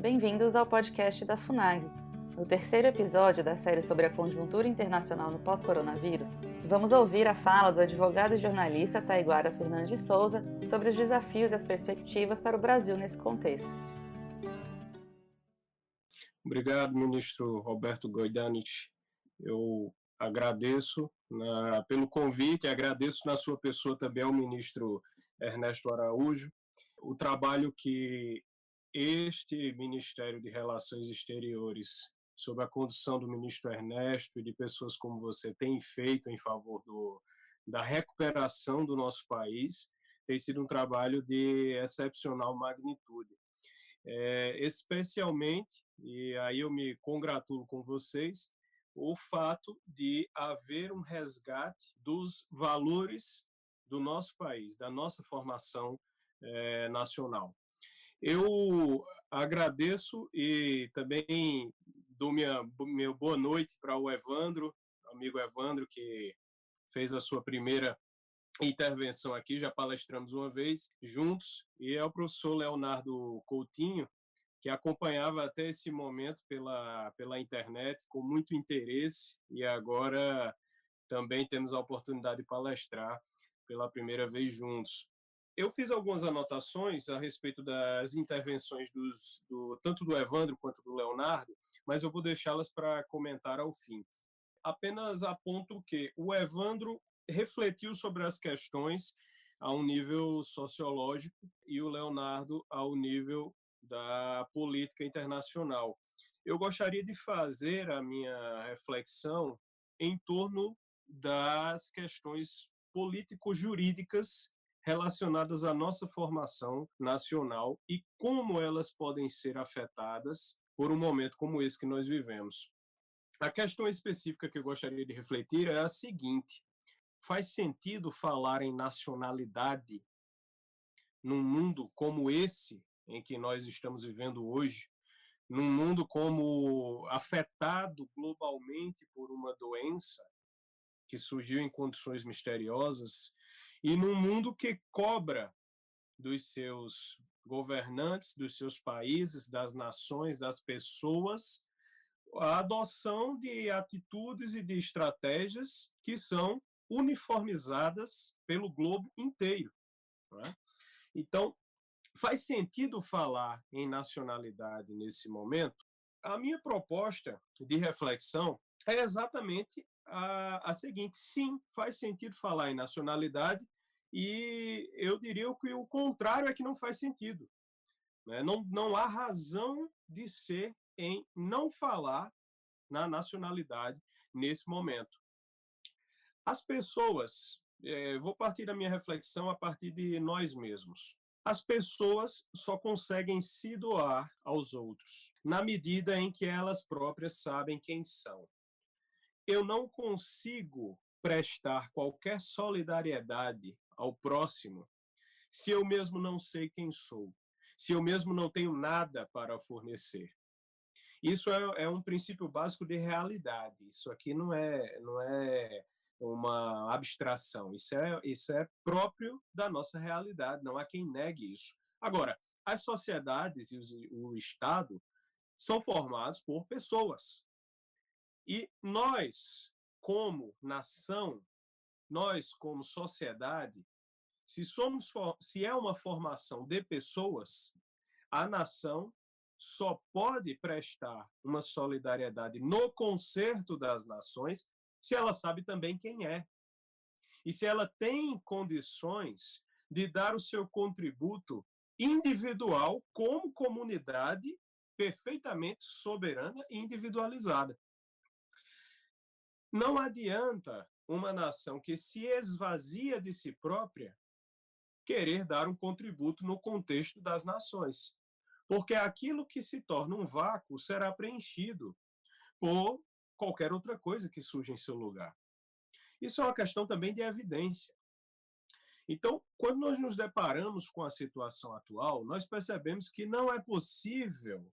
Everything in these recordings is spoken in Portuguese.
Bem-vindos ao podcast da FUNAG. No terceiro episódio da série sobre a conjuntura internacional no pós-coronavírus, vamos ouvir a fala do advogado e jornalista Taiguara Fernandes Souza sobre os desafios e as perspectivas para o Brasil nesse contexto. Obrigado, ministro Roberto Goidanich. Eu agradeço na, pelo convite, agradeço na sua pessoa também ao ministro Ernesto Araújo o trabalho que este Ministério de Relações Exteriores, sob a condução do ministro Ernesto e de pessoas como você, tem feito em favor do, da recuperação do nosso país, tem sido um trabalho de excepcional magnitude. É, especialmente, e aí eu me congratulo com vocês, o fato de haver um resgate dos valores do nosso país, da nossa formação é, nacional. Eu agradeço e também dou minha, minha boa noite para o Evandro, amigo Evandro, que fez a sua primeira intervenção aqui, já palestramos uma vez juntos, e é o professor Leonardo Coutinho, que acompanhava até esse momento pela, pela internet com muito interesse e agora também temos a oportunidade de palestrar pela primeira vez juntos. Eu fiz algumas anotações a respeito das intervenções dos, do, tanto do Evandro quanto do Leonardo, mas eu vou deixá-las para comentar ao fim. Apenas aponto que o Evandro refletiu sobre as questões a um nível sociológico e o Leonardo ao nível da política internacional. Eu gostaria de fazer a minha reflexão em torno das questões político-jurídicas relacionadas à nossa formação nacional e como elas podem ser afetadas por um momento como esse que nós vivemos. A questão específica que eu gostaria de refletir é a seguinte: faz sentido falar em nacionalidade num mundo como esse em que nós estamos vivendo hoje, num mundo como afetado globalmente por uma doença que surgiu em condições misteriosas e num mundo que cobra dos seus governantes, dos seus países, das nações, das pessoas, a adoção de atitudes e de estratégias que são uniformizadas pelo globo inteiro. É? Então, Faz sentido falar em nacionalidade nesse momento? A minha proposta de reflexão é exatamente a, a seguinte: sim, faz sentido falar em nacionalidade, e eu diria que o contrário é que não faz sentido. Né? Não, não há razão de ser em não falar na nacionalidade nesse momento. As pessoas, é, vou partir da minha reflexão a partir de nós mesmos. As pessoas só conseguem se doar aos outros na medida em que elas próprias sabem quem são. Eu não consigo prestar qualquer solidariedade ao próximo se eu mesmo não sei quem sou, se eu mesmo não tenho nada para fornecer. Isso é, é um princípio básico de realidade. Isso aqui não é, não é uma abstração. Isso é, isso é próprio da nossa realidade, não há quem negue isso. Agora, as sociedades e os, o Estado são formados por pessoas. E nós, como nação, nós, como sociedade, se, somos, se é uma formação de pessoas, a nação só pode prestar uma solidariedade no concerto das nações se ela sabe também quem é. E se ela tem condições de dar o seu contributo individual como comunidade perfeitamente soberana e individualizada. Não adianta uma nação que se esvazia de si própria querer dar um contributo no contexto das nações, porque aquilo que se torna um vácuo será preenchido por qualquer outra coisa que surja em seu lugar. Isso é uma questão também de evidência. Então, quando nós nos deparamos com a situação atual, nós percebemos que não é possível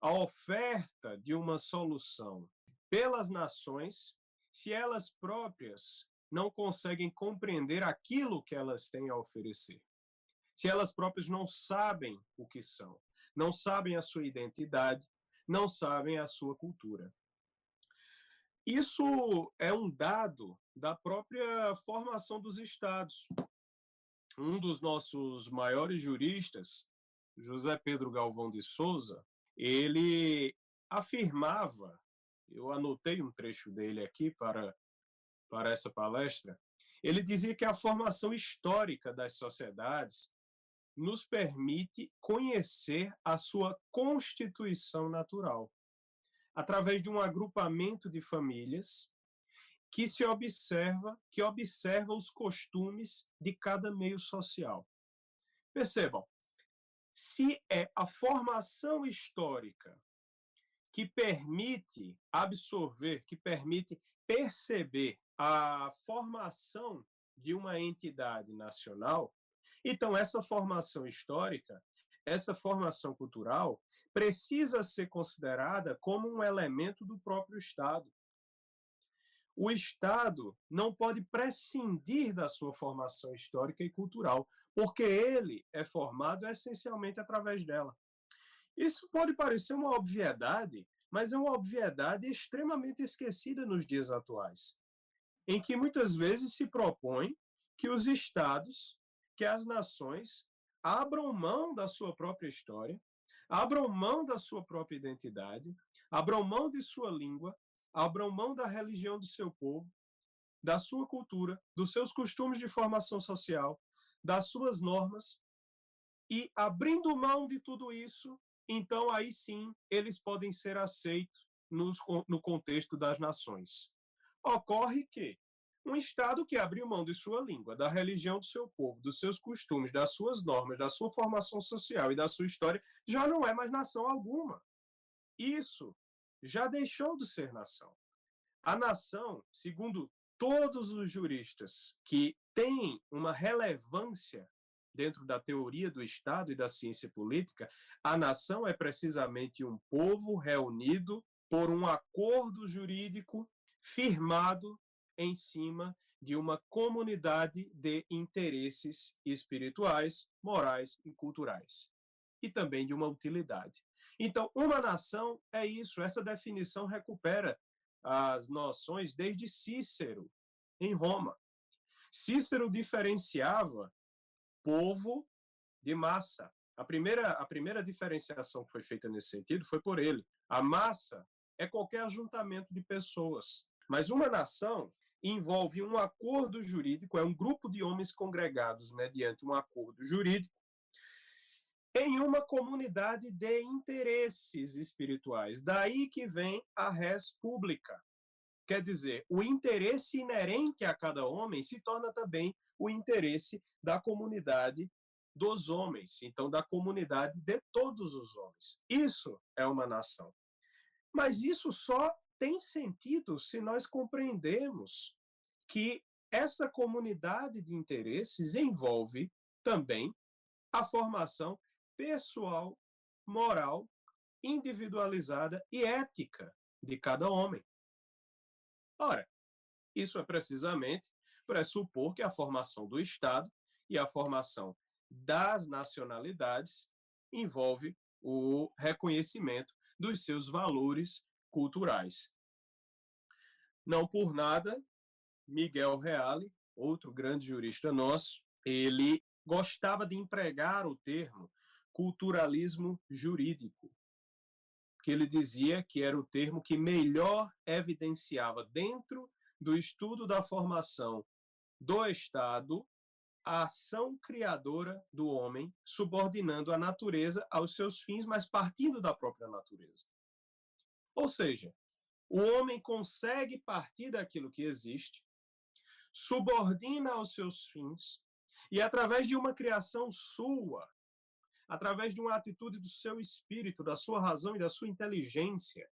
a oferta de uma solução pelas nações se elas próprias não conseguem compreender aquilo que elas têm a oferecer. Se elas próprias não sabem o que são. não sabem a sua identidade, não sabem a sua cultura. Isso é um dado da própria formação dos estados. Um dos nossos maiores juristas, José Pedro Galvão de Souza, ele afirmava, eu anotei um trecho dele aqui para, para essa palestra, ele dizia que a formação histórica das sociedades nos permite conhecer a sua constituição natural, através de um agrupamento de famílias que se observa, que observa os costumes de cada meio social. Percebam, se é a formação histórica que permite absorver, que permite perceber a formação de uma entidade nacional, então essa formação histórica, essa formação cultural, precisa ser considerada como um elemento do próprio Estado. O Estado não pode prescindir da sua formação histórica e cultural, porque ele é formado essencialmente através dela. Isso pode parecer uma obviedade, mas é uma obviedade extremamente esquecida nos dias atuais, em que muitas vezes se propõe que os estados, que as nações abram mão da sua própria história, abram mão da sua própria identidade, abram mão de sua língua, abram mão da religião do seu povo, da sua cultura, dos seus costumes de formação social, das suas normas, e abrindo mão de tudo isso, então aí sim eles podem ser aceitos nos, no contexto das nações. Ocorre que um Estado que abriu mão de sua língua, da religião do seu povo, dos seus costumes, das suas normas, da sua formação social e da sua história, já não é mais nação alguma. Isso já deixou de ser nação. A nação, segundo todos os juristas que têm uma relevância dentro da teoria do Estado e da ciência política, a nação é precisamente um povo reunido por um acordo jurídico firmado em cima de uma comunidade de interesses espirituais, morais e culturais, e também de uma utilidade. Então, uma nação é isso, essa definição recupera as noções desde Cícero, em Roma. Cícero diferenciava povo de massa. A primeira, a primeira diferenciação que foi feita nesse sentido foi por ele. A massa é qualquer ajuntamento de pessoas. Mas uma nação envolve um acordo jurídico, é um grupo de homens congregados mediante um acordo jurídico em uma comunidade de interesses espirituais. Daí que vem a res pública. Quer dizer, o interesse inerente a cada homem se torna também o interesse da comunidade dos homens, então da comunidade de todos os homens. Isso é uma nação. Mas isso só tem sentido se nós compreendemos que essa comunidade de interesses envolve também a formação pessoal, moral, individualizada e ética de cada homem. Ora, isso é precisamente pressupor que a formação do Estado e a formação das nacionalidades envolve o reconhecimento dos seus valores culturais. Não por nada, Miguel Reale, outro grande jurista nosso, ele gostava de empregar o termo culturalismo jurídico, que ele dizia que era o termo que melhor evidenciava dentro do estudo da formação do Estado a ação criadora do homem, subordinando a natureza aos seus fins, mas partindo da própria natureza. Ou seja, o homem consegue partir daquilo que existe, subordina aos seus fins, e através de uma criação sua, através de uma atitude do seu espírito, da sua razão e da sua inteligência,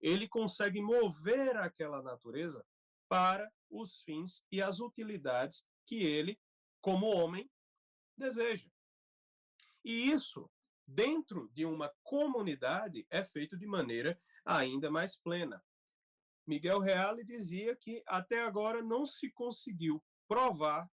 ele consegue mover aquela natureza para os fins e as utilidades que ele, como homem, deseja. E isso, dentro de uma comunidade, é feito de maneira ainda mais plena. Miguel Reale dizia que até agora não se conseguiu provar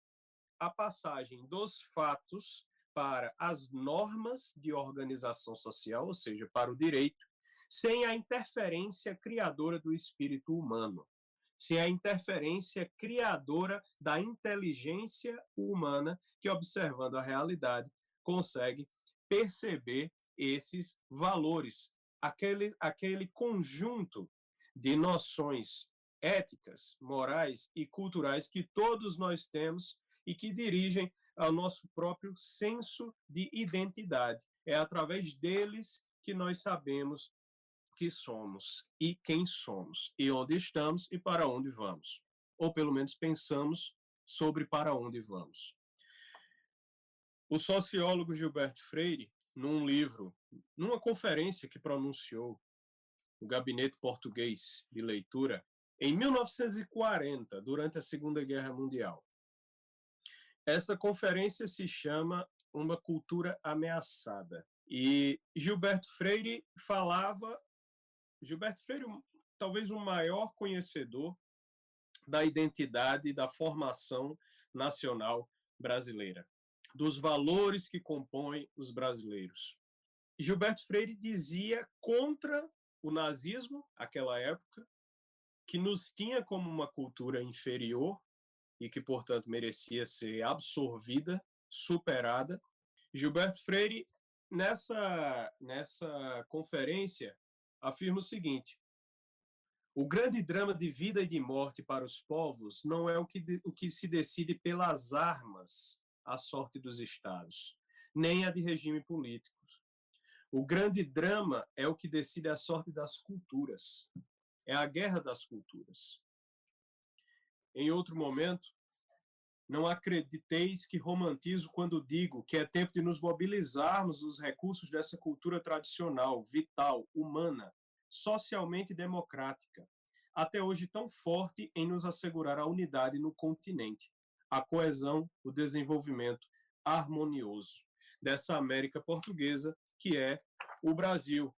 a passagem dos fatos para as normas de organização social, ou seja, para o direito, sem a interferência criadora do espírito humano, sem a interferência criadora da inteligência humana que, observando a realidade, consegue perceber esses valores, aquele, aquele conjunto de noções éticas, morais e culturais que todos nós temos e que dirigem ao nosso próprio senso de identidade. É através deles que nós sabemos que somos e quem somos, e onde estamos e para onde vamos. Ou pelo menos pensamos sobre para onde vamos. O sociólogo Gilberto Freire, num livro, numa conferência que pronunciou no Gabinete Português de Leitura, em 1940, durante a Segunda Guerra Mundial. Essa conferência se chama Uma Cultura Ameaçada. E Gilberto Freire falava. Gilberto Freire, talvez o maior conhecedor da identidade da formação nacional brasileira, dos valores que compõem os brasileiros. Gilberto Freire dizia contra o nazismo, aquela época, que nos tinha como uma cultura inferior e que, portanto, merecia ser absorvida, superada. Gilberto Freire, nessa, nessa conferência, afirma o seguinte: o grande drama de vida e de morte para os povos não é o que, o que se decide pelas armas, a sorte dos estados, nem a de regime políticos. O grande drama é o que decide a sorte das culturas, é a guerra das culturas. Em outro momento, não acrediteis que romantizo quando digo que é tempo de nos mobilizarmos os recursos dessa cultura tradicional, vital, humana, socialmente democrática, até hoje tão forte em nos assegurar a unidade no continente, a coesão, o desenvolvimento harmonioso dessa América portuguesa que é o Brasil.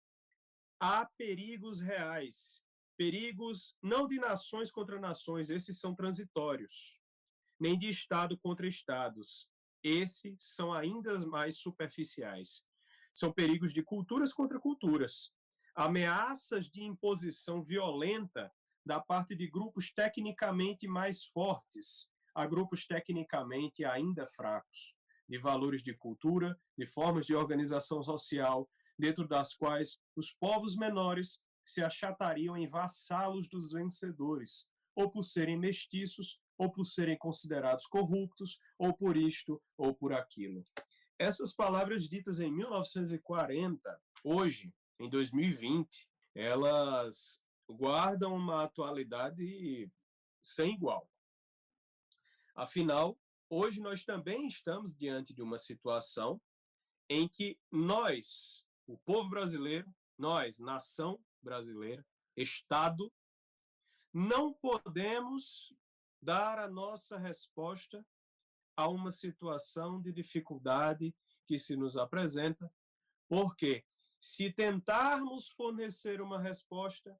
Há perigos reais Perigos não de nações contra nações, esses são transitórios, nem de Estado contra Estados, esses são ainda mais superficiais. São perigos de culturas contra culturas, ameaças de imposição violenta da parte de grupos tecnicamente mais fortes a grupos tecnicamente ainda fracos, de valores de cultura, de formas de organização social, dentro das quais os povos menores se achatariam em vassalos dos vencedores, ou por serem mestiços, ou por serem considerados corruptos, ou por isto, ou por aquilo. Essas palavras ditas em 1940, hoje, em 2020, elas guardam uma atualidade sem igual. Afinal, hoje nós também estamos diante de uma situação em que nós, o povo brasileiro, nós, nação brasileira, Estado, não podemos dar a nossa resposta a uma situação de dificuldade que se nos apresenta, porque se tentarmos fornecer uma resposta,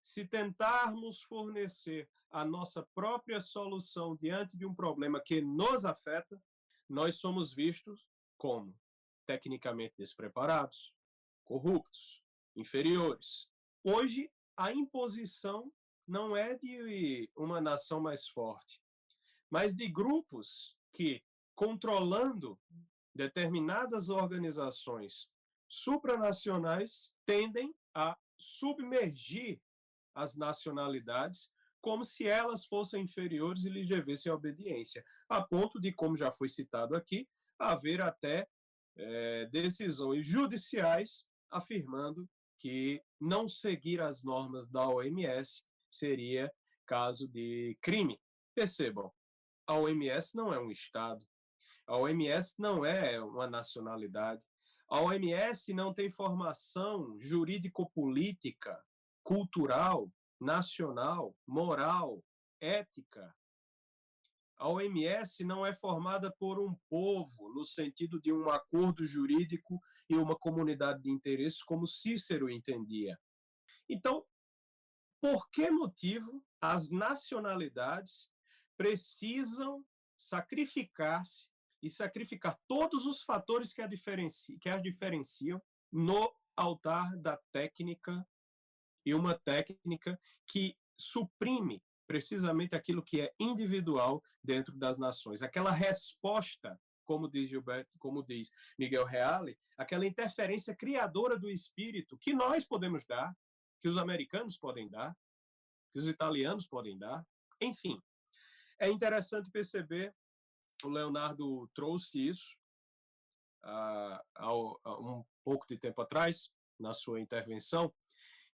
se tentarmos fornecer a nossa própria solução diante de um problema que nos afeta, nós somos vistos como tecnicamente despreparados, corruptos, inferiores. Hoje, a imposição não é de uma nação mais forte, mas de grupos que, controlando determinadas organizações supranacionais, tendem a submergir as nacionalidades como se elas fossem inferiores e lhes devessem obediência, a ponto de, como já foi citado aqui, haver até é, decisões judiciais afirmando que não seguir as normas da OMS seria caso de crime. Percebam, a OMS não é um Estado, a OMS não é uma nacionalidade, a OMS não tem formação jurídico-política, cultural, nacional, moral, ética, a OMS não é formada por um povo, no sentido de um acordo jurídico e uma comunidade de interesses, como Cícero entendia. Então, por que motivo as nacionalidades precisam sacrificar-se, e sacrificar todos os fatores que, a diferenci, que as diferenciam no altar da técnica e uma técnica que suprime precisamente aquilo que é individual dentro das nações. Aquela resposta, como diz Gilberto, como diz Miguel Reale, aquela interferência criadora do espírito que nós podemos dar, que os americanos podem dar, que os italianos podem dar, enfim. É interessante perceber, o Leonardo trouxe isso uh, há um pouco de tempo atrás, na sua intervenção,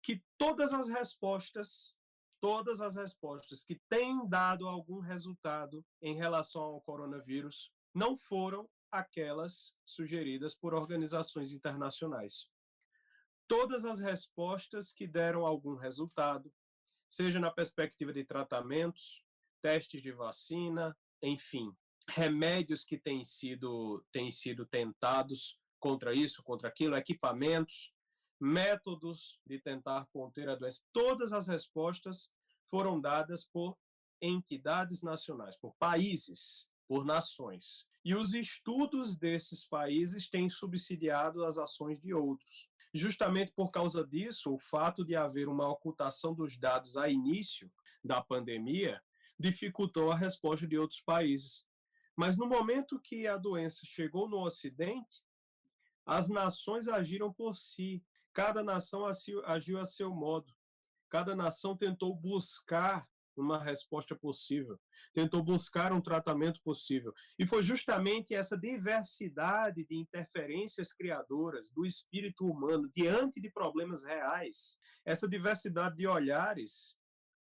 que todas as respostas, todas as respostas que têm dado algum resultado em relação ao coronavírus não foram aquelas sugeridas por organizações internacionais. Todas as respostas que deram algum resultado, seja na perspectiva de tratamentos, testes de vacina, enfim, remédios que têm sido, têm sido tentados contra isso, contra aquilo, equipamentos, métodos de tentar conter a doença. Todas as respostas foram dadas por entidades nacionais, por países, por nações. E os estudos desses países têm subsidiado as ações de outros. Justamente por causa disso, o fato de haver uma ocultação dos dados a início da pandemia dificultou a resposta de outros países. Mas no momento que a doença chegou no Ocidente, as nações agiram por si. Cada nação agiu a seu modo. Cada nação tentou buscar uma resposta possível, tentou buscar um tratamento possível. E foi justamente essa diversidade de interferências criadoras do espírito humano diante de problemas reais, essa diversidade de olhares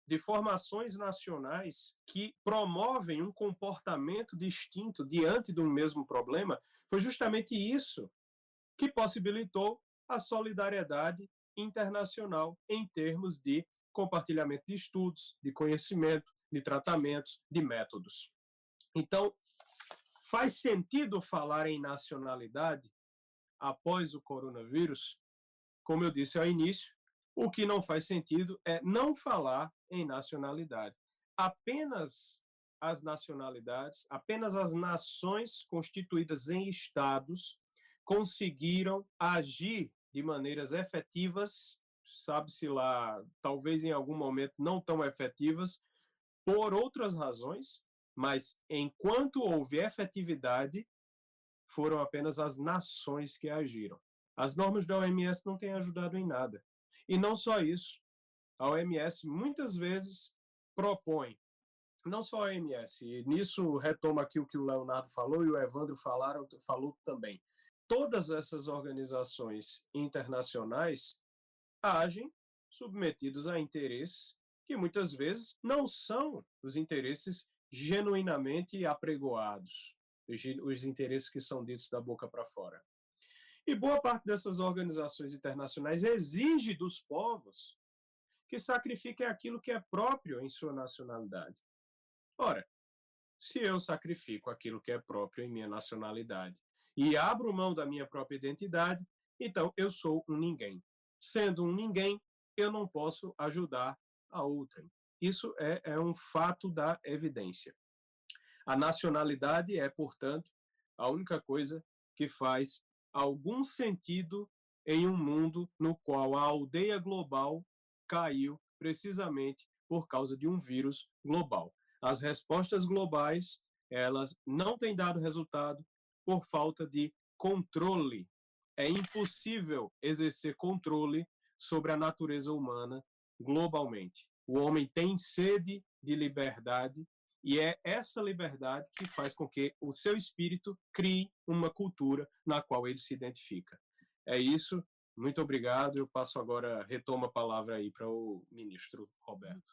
de formações nacionais que promovem um comportamento distinto diante do mesmo problema, foi justamente isso que possibilitou a solidariedade internacional em termos de compartilhamento de estudos, de conhecimento, de tratamentos, de métodos. Então, faz sentido falar em nacionalidade após o coronavírus? Como eu disse ao início, o que não faz sentido é não falar em nacionalidade. Apenas as nacionalidades, apenas as nações constituídas em estados conseguiram agir de maneiras efetivas, sabe-se lá, talvez em algum momento não tão efetivas, por outras razões, mas enquanto houve efetividade, foram apenas as nações que agiram. As normas da OMS não têm ajudado em nada. E não só isso, a OMS muitas vezes propõe, não só a OMS, e nisso retoma aqui o que o Leonardo falou e o Evandro falaram, falou também. Todas essas organizações internacionais agem submetidos a interesses que muitas vezes não são os interesses genuinamente apregoados, os interesses que são ditos da boca para fora. E boa parte dessas organizações internacionais exige dos povos que sacrifiquem aquilo que é próprio em sua nacionalidade. Ora, se eu sacrifico aquilo que é próprio em minha nacionalidade e abro mão da minha própria identidade, então eu sou um ninguém. Sendo um ninguém, eu não posso ajudar a outrem. Isso é, é um fato da evidência. A nacionalidade é, portanto, a única coisa que faz algum sentido em um mundo no qual a aldeia global caiu precisamente por causa de um vírus global. As respostas globais, elas não têm dado resultado por falta de controle. É impossível exercer controle sobre a natureza humana globalmente. O homem tem sede de liberdade e é essa liberdade que faz com que o seu espírito crie uma cultura na qual ele se identifica. É isso. Muito obrigado. Eu passo agora, retomo a palavra aí para o ministro Roberto.